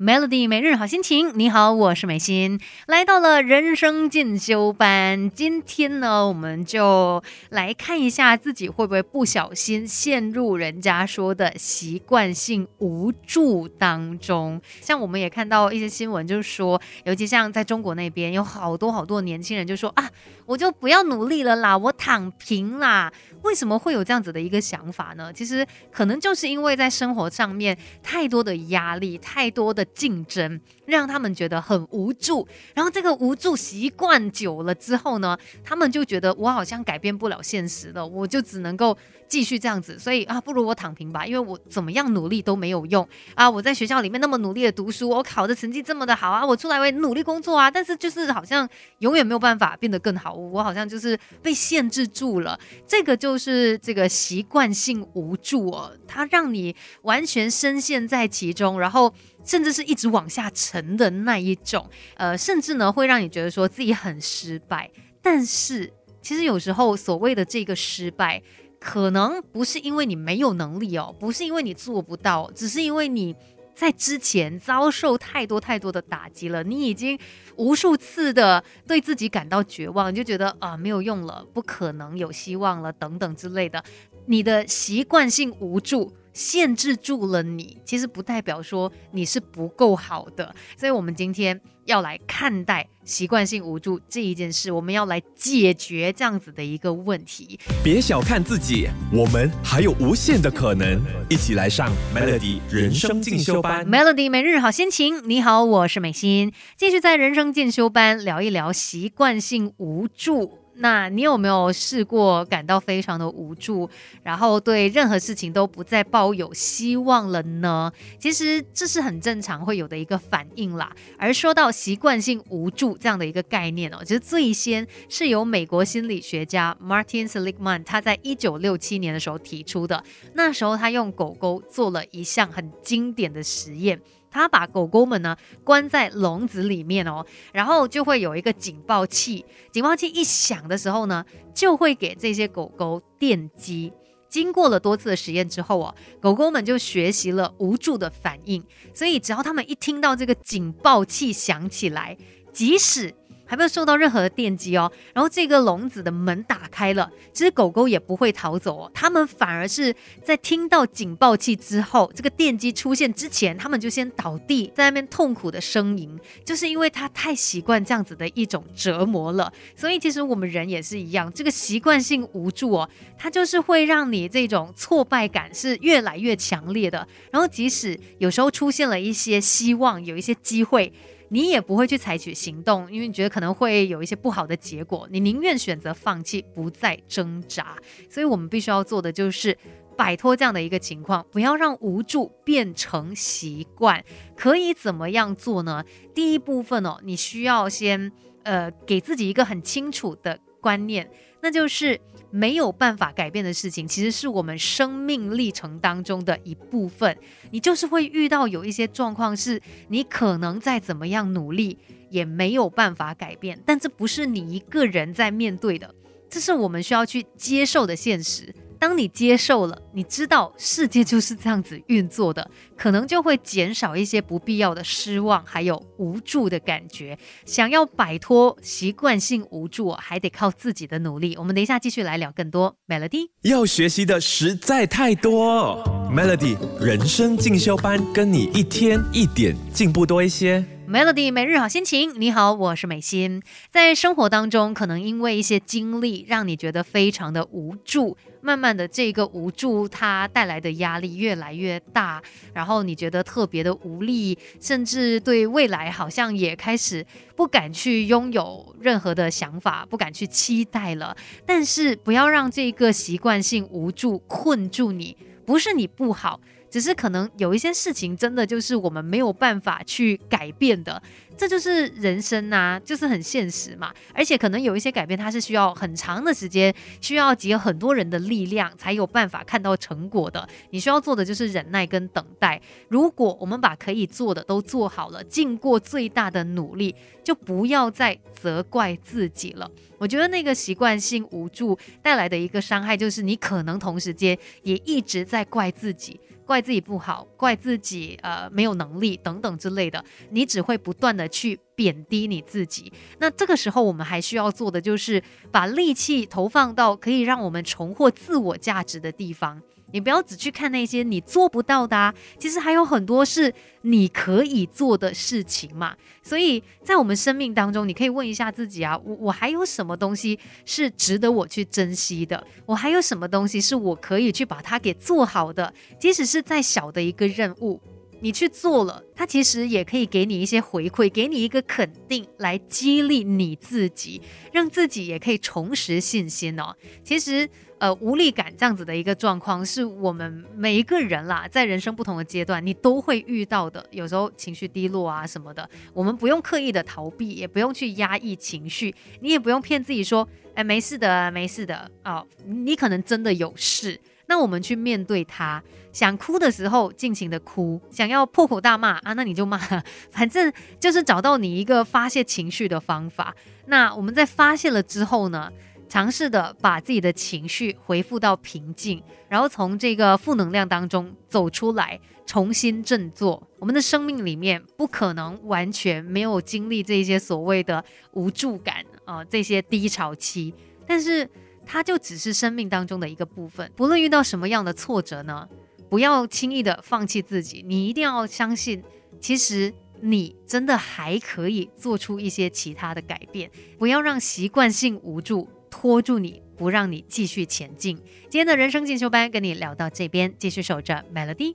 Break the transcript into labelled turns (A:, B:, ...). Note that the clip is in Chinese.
A: Melody 每日好心情，你好，我是美心，来到了人生进修班。今天呢，我们就来看一下自己会不会不小心陷入人家说的习惯性无助当中。像我们也看到一些新闻，就是说，尤其像在中国那边，有好多好多年轻人就说啊，我就不要努力了啦，我躺平啦。为什么会有这样子的一个想法呢？其实可能就是因为在生活上面太多的压力，太多的。竞争让他们觉得很无助，然后这个无助习惯久了之后呢，他们就觉得我好像改变不了现实了，我就只能够继续这样子，所以啊，不如我躺平吧，因为我怎么样努力都没有用啊！我在学校里面那么努力的读书，我考的成绩这么的好啊，我出来我也努力工作啊，但是就是好像永远没有办法变得更好，我好像就是被限制住了。这个就是这个习惯性无助哦，它让你完全深陷在其中，然后。甚至是一直往下沉的那一种，呃，甚至呢会让你觉得说自己很失败。但是其实有时候所谓的这个失败，可能不是因为你没有能力哦，不是因为你做不到，只是因为你在之前遭受太多太多的打击了，你已经无数次的对自己感到绝望，就觉得啊没有用了，不可能有希望了等等之类的，你的习惯性无助。限制住了你，其实不代表说你是不够好的，所以我们今天要来看待习惯性无助这一件事，我们要来解决这样子的一个问题。
B: 别小看自己，我们还有无限的可能，一起来上 Melody 人生进修班。
A: Melody 每日好心情，你好，我是美心，继续在人生进修班聊一聊习惯性无助。那你有没有试过感到非常的无助，然后对任何事情都不再抱有希望了呢？其实这是很正常会有的一个反应啦。而说到习惯性无助这样的一个概念哦，其实最先是由美国心理学家 Martin Seligman 他在一九六七年的时候提出的。那时候他用狗狗做了一项很经典的实验。他把狗狗们呢关在笼子里面哦，然后就会有一个警报器，警报器一响的时候呢，就会给这些狗狗电击。经过了多次的实验之后啊，狗狗们就学习了无助的反应，所以只要他们一听到这个警报器响起来，即使还没有受到任何的电击哦，然后这个笼子的门打开了，其实狗狗也不会逃走哦，它们反而是在听到警报器之后，这个电击出现之前，它们就先倒地在那边痛苦的呻吟，就是因为它太习惯这样子的一种折磨了。所以其实我们人也是一样，这个习惯性无助哦，它就是会让你这种挫败感是越来越强烈的。然后即使有时候出现了一些希望，有一些机会。你也不会去采取行动，因为你觉得可能会有一些不好的结果，你宁愿选择放弃，不再挣扎。所以，我们必须要做的就是摆脱这样的一个情况，不要让无助变成习惯。可以怎么样做呢？第一部分哦，你需要先呃给自己一个很清楚的观念，那就是。没有办法改变的事情，其实是我们生命历程当中的一部分。你就是会遇到有一些状况，是你可能再怎么样努力也没有办法改变，但这不是你一个人在面对的，这是我们需要去接受的现实。当你接受了，你知道世界就是这样子运作的，可能就会减少一些不必要的失望，还有无助的感觉。想要摆脱习惯性无助，还得靠自己的努力。我们等一下继续来聊更多。Melody
B: 要学习的实在太多，Melody 人生进修班，跟你一天一点进步多一些。
A: Melody 每日好心情，你好，我是美心。在生活当中，可能因为一些经历，让你觉得非常的无助。慢慢的，这个无助它带来的压力越来越大，然后你觉得特别的无力，甚至对未来好像也开始不敢去拥有任何的想法，不敢去期待了。但是不要让这个习惯性无助困住你，不是你不好。只是可能有一些事情真的就是我们没有办法去改变的，这就是人生呐，就是很现实嘛。而且可能有一些改变，它是需要很长的时间，需要集很多人的力量才有办法看到成果的。你需要做的就是忍耐跟等待。如果我们把可以做的都做好了，尽过最大的努力，就不要再责怪自己了。我觉得那个习惯性无助带来的一个伤害，就是你可能同时间也一直在怪自己。怪自己不好，怪自己呃没有能力等等之类的，你只会不断的去贬低你自己。那这个时候，我们还需要做的就是把力气投放到可以让我们重获自我价值的地方。你不要只去看那些你做不到的，其实还有很多是你可以做的事情嘛。所以在我们生命当中，你可以问一下自己啊，我我还有什么东西是值得我去珍惜的？我还有什么东西是我可以去把它给做好的？即使是再小的一个任务。你去做了，它其实也可以给你一些回馈，给你一个肯定，来激励你自己，让自己也可以重拾信心哦。其实，呃，无力感这样子的一个状况，是我们每一个人啦，在人生不同的阶段，你都会遇到的。有时候情绪低落啊什么的，我们不用刻意的逃避，也不用去压抑情绪，你也不用骗自己说，哎，没事的，没事的啊，你可能真的有事。那我们去面对它，想哭的时候尽情的哭，想要破口大骂啊，那你就骂，反正就是找到你一个发泄情绪的方法。那我们在发泄了之后呢，尝试的把自己的情绪恢复到平静，然后从这个负能量当中走出来，重新振作。我们的生命里面不可能完全没有经历这些所谓的无助感啊，这些低潮期，但是。它就只是生命当中的一个部分。不论遇到什么样的挫折呢，不要轻易的放弃自己。你一定要相信，其实你真的还可以做出一些其他的改变。不要让习惯性无助拖住你，不让你继续前进。今天的人生进修班跟你聊到这边，继续守着 Melody。